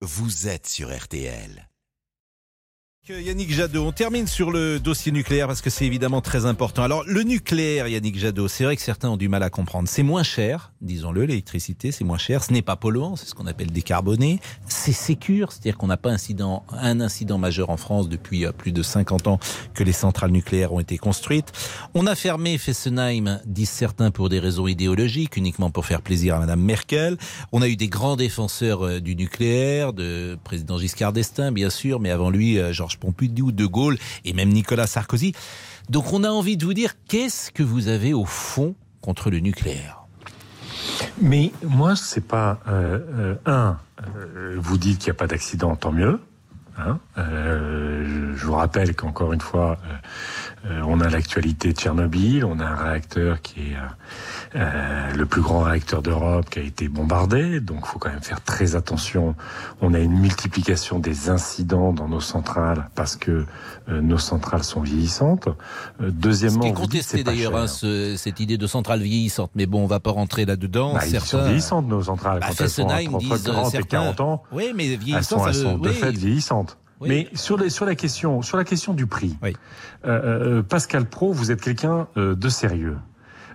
vous êtes sur RTL. Yannick Jadot, on termine sur le dossier nucléaire parce que c'est évidemment très important. Alors le nucléaire, Yannick Jadot, c'est vrai que certains ont du mal à comprendre. C'est moins cher, disons-le, l'électricité, c'est moins cher. Ce n'est pas polluant, c'est ce qu'on appelle décarboné. C'est sécure, c'est-à-dire qu'on n'a pas incident, un incident majeur en France depuis euh, plus de 50 ans que les centrales nucléaires ont été construites. On a fermé Fessenheim, disent certains, pour des raisons idéologiques, uniquement pour faire plaisir à Madame Merkel. On a eu des grands défenseurs euh, du nucléaire, de président Giscard d'Estaing, bien sûr, mais avant lui, euh, Georges Pompidou, De Gaulle et même Nicolas Sarkozy. Donc on a envie de vous dire, qu'est-ce que vous avez au fond contre le nucléaire? Mais moi, c'est pas euh, euh, un. euh, vous dites qu'il n'y a pas d'accident, tant mieux. Hein. Euh, je vous rappelle qu'encore une fois, euh, on a l'actualité de Tchernobyl, on a un réacteur qui est euh, le plus grand réacteur d'Europe qui a été bombardé, donc il faut quand même faire très attention. On a une multiplication des incidents dans nos centrales parce que nos centrales sont vieillissantes. Euh, Ce deuxièmement, qui est contesté d'ailleurs, hein, ce- cette idée de centrale vieillissante. Mais bon, on va pas rentrer là-dedans. Bah, ils sont vieillissantes nos centrales Bah, quand elles sont entre disent, 30 et certains- 40 ans. Oui, mais Elles vieillissant, sont, ça elles veut- sont de oui. fait vieillissantes. Oui. Mais sur, les, sur la question, sur la question du prix, Oui. euh, euh, Pascal Pro, vous êtes quelqu'un euh, de sérieux.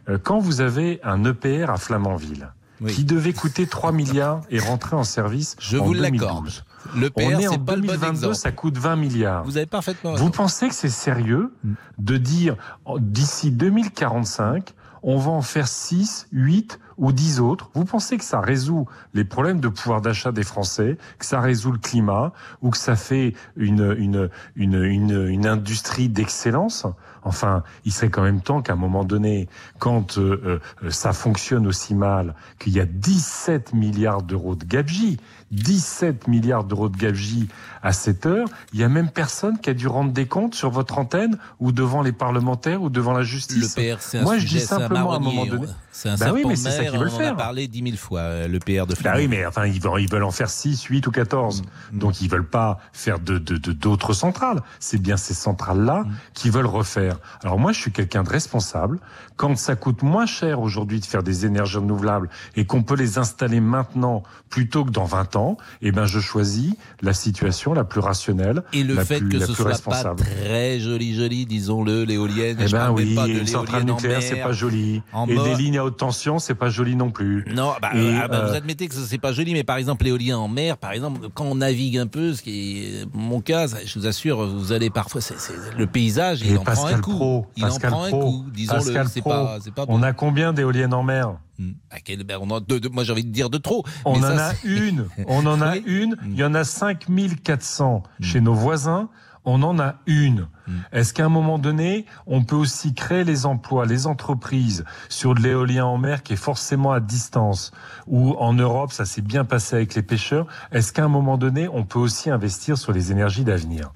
Euh, quand vous avez un EPR à Flamanville Oui. qui devait coûter 3 milliards et rentrer en service Je en vous 2012. l'accorde. Le On PR, est en c'est pas le bon 2022, exemple. ça coûte 20 milliards. Vous avez parfaitement Vous pensez que c'est sérieux Mm. de dire d'ici 2045, on va en faire 6, 8 ou 10 autres Vous pensez que ça résout les problèmes de pouvoir d'achat des Français, que ça résout le climat ou que ça fait une, une, une, une, une industrie d'excellence? Enfin, il serait quand même temps qu'à un moment donné, quand euh, euh, ça fonctionne aussi mal, qu'il y a 17 milliards d'euros de gabegie, 17 milliards d'euros de gabegie à cette heure, il y a même personne qui a dû rendre des comptes sur votre antenne ou devant les parlementaires ou devant la Le justice. PR, c'est un Moi, je dis c'est un simplement à un moment donné- C'est un Bah oui, mais c'est ça mer, qu'ils veulent on en faire. a parlé dix mille fois, euh, le PR de Bah Flamanville. oui, mais enfin, ils veulent, ils veulent en faire 6, 8 ou 14. Mm. Donc, ils veulent pas faire de, de, de- d'autres centrales. C'est bien ces centrales-là Mm. qui veulent refaire. Alors, moi, je suis quelqu'un de responsable. Quand ça coûte moins cher aujourd'hui de faire des énergies renouvelables et qu'on peut les installer maintenant plutôt que dans 20 ans, eh ben, je choisis la situation la plus rationnelle. Et le la fait plus- que la ce soit pas très joli, joli, disons-le, l'éolienne. Eh ben oui, pas de une centrale nucléaire, c'est pas joli. Et mode- des lignes à haute tension, c'est pas joli non plus. Non, bah, Et, ah, bah, vous euh, admettez que c'est pas joli, mais par exemple l'éolien en mer, par exemple, quand on navigue un peu, ce qui est mon cas, je vous assure, vous allez parfois, c'est, le paysage, il en prend un Pascal coup. Pro, il Pascal en prend Pro, un coup, disons-le. Pascal C'est pas, c'est pas bon. On a combien d'éoliennes en mer? Hmm. À quel- ben, on en- de- de- moi j'ai envie de dire de trop. On mais en ça, a une. On en a Oui. une. Il y en a 5400 Mm. chez nos voisins. On en a une. Mm. Est-ce qu'à un moment donné, on peut aussi créer les emplois, les entreprises sur de l'éolien en mer qui est forcément à distance ou en Europe, ça s'est bien passé avec les pêcheurs. Est-ce qu'à un moment donné, on peut aussi investir sur les énergies d'avenir?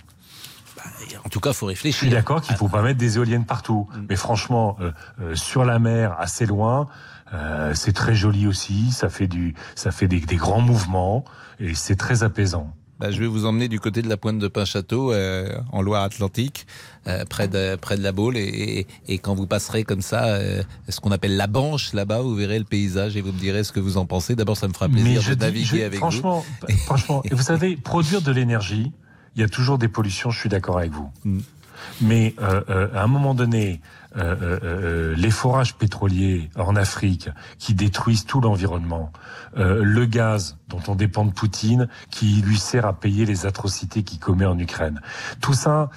En tout cas, faut Je suis réfléchir. d'accord qu'il faut pas mettre des éoliennes partout, Mm. mais franchement, euh, euh, sur la mer, assez loin, euh, c'est très joli aussi. Ça fait du, ça fait des, des grands mouvements et c'est très apaisant. Bah, je vais vous emmener du côté de la pointe de Pin-Château, euh, en Loire-Atlantique, euh, près, de, près de la Baule. Et, et, et quand vous passerez comme ça, euh, ce qu'on appelle la Banche, là-bas, vous verrez le paysage et vous me direz ce que vous en pensez. D'abord, ça me fera plaisir je de dis- naviguer je- avec franchement, franchement, et vous savez, produire de l'énergie, il y a toujours des pollutions. Je suis d'accord avec vous. Mm. Mais euh, euh, à un moment donné, euh, euh, euh, les forages pétroliers en Afrique qui détruisent tout l'environnement, euh, le gaz dont on dépend de Poutine qui lui sert à payer les atrocités qu'il commet en Ukraine, tout ça,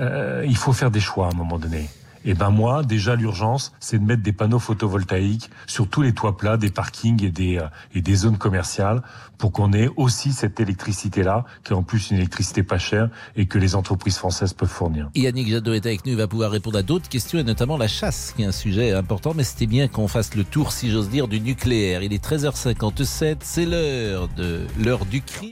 euh, il faut faire des choix à un moment donné. Et ben moi, déjà l'urgence, c'est de mettre des panneaux photovoltaïques sur tous les toits plats des parkings et des euh, et des zones commerciales pour qu'on ait aussi cette électricité là, qui est en plus une électricité pas chère et que les entreprises françaises peuvent fournir. Yannick Jadot est avec nous, il va pouvoir répondre à d'autres questions et notamment la chasse, qui est un sujet important, mais c'était bien qu'on fasse le tour, si j'ose dire, du nucléaire. Il est 13h57, c'est l'heure de l'heure du crime.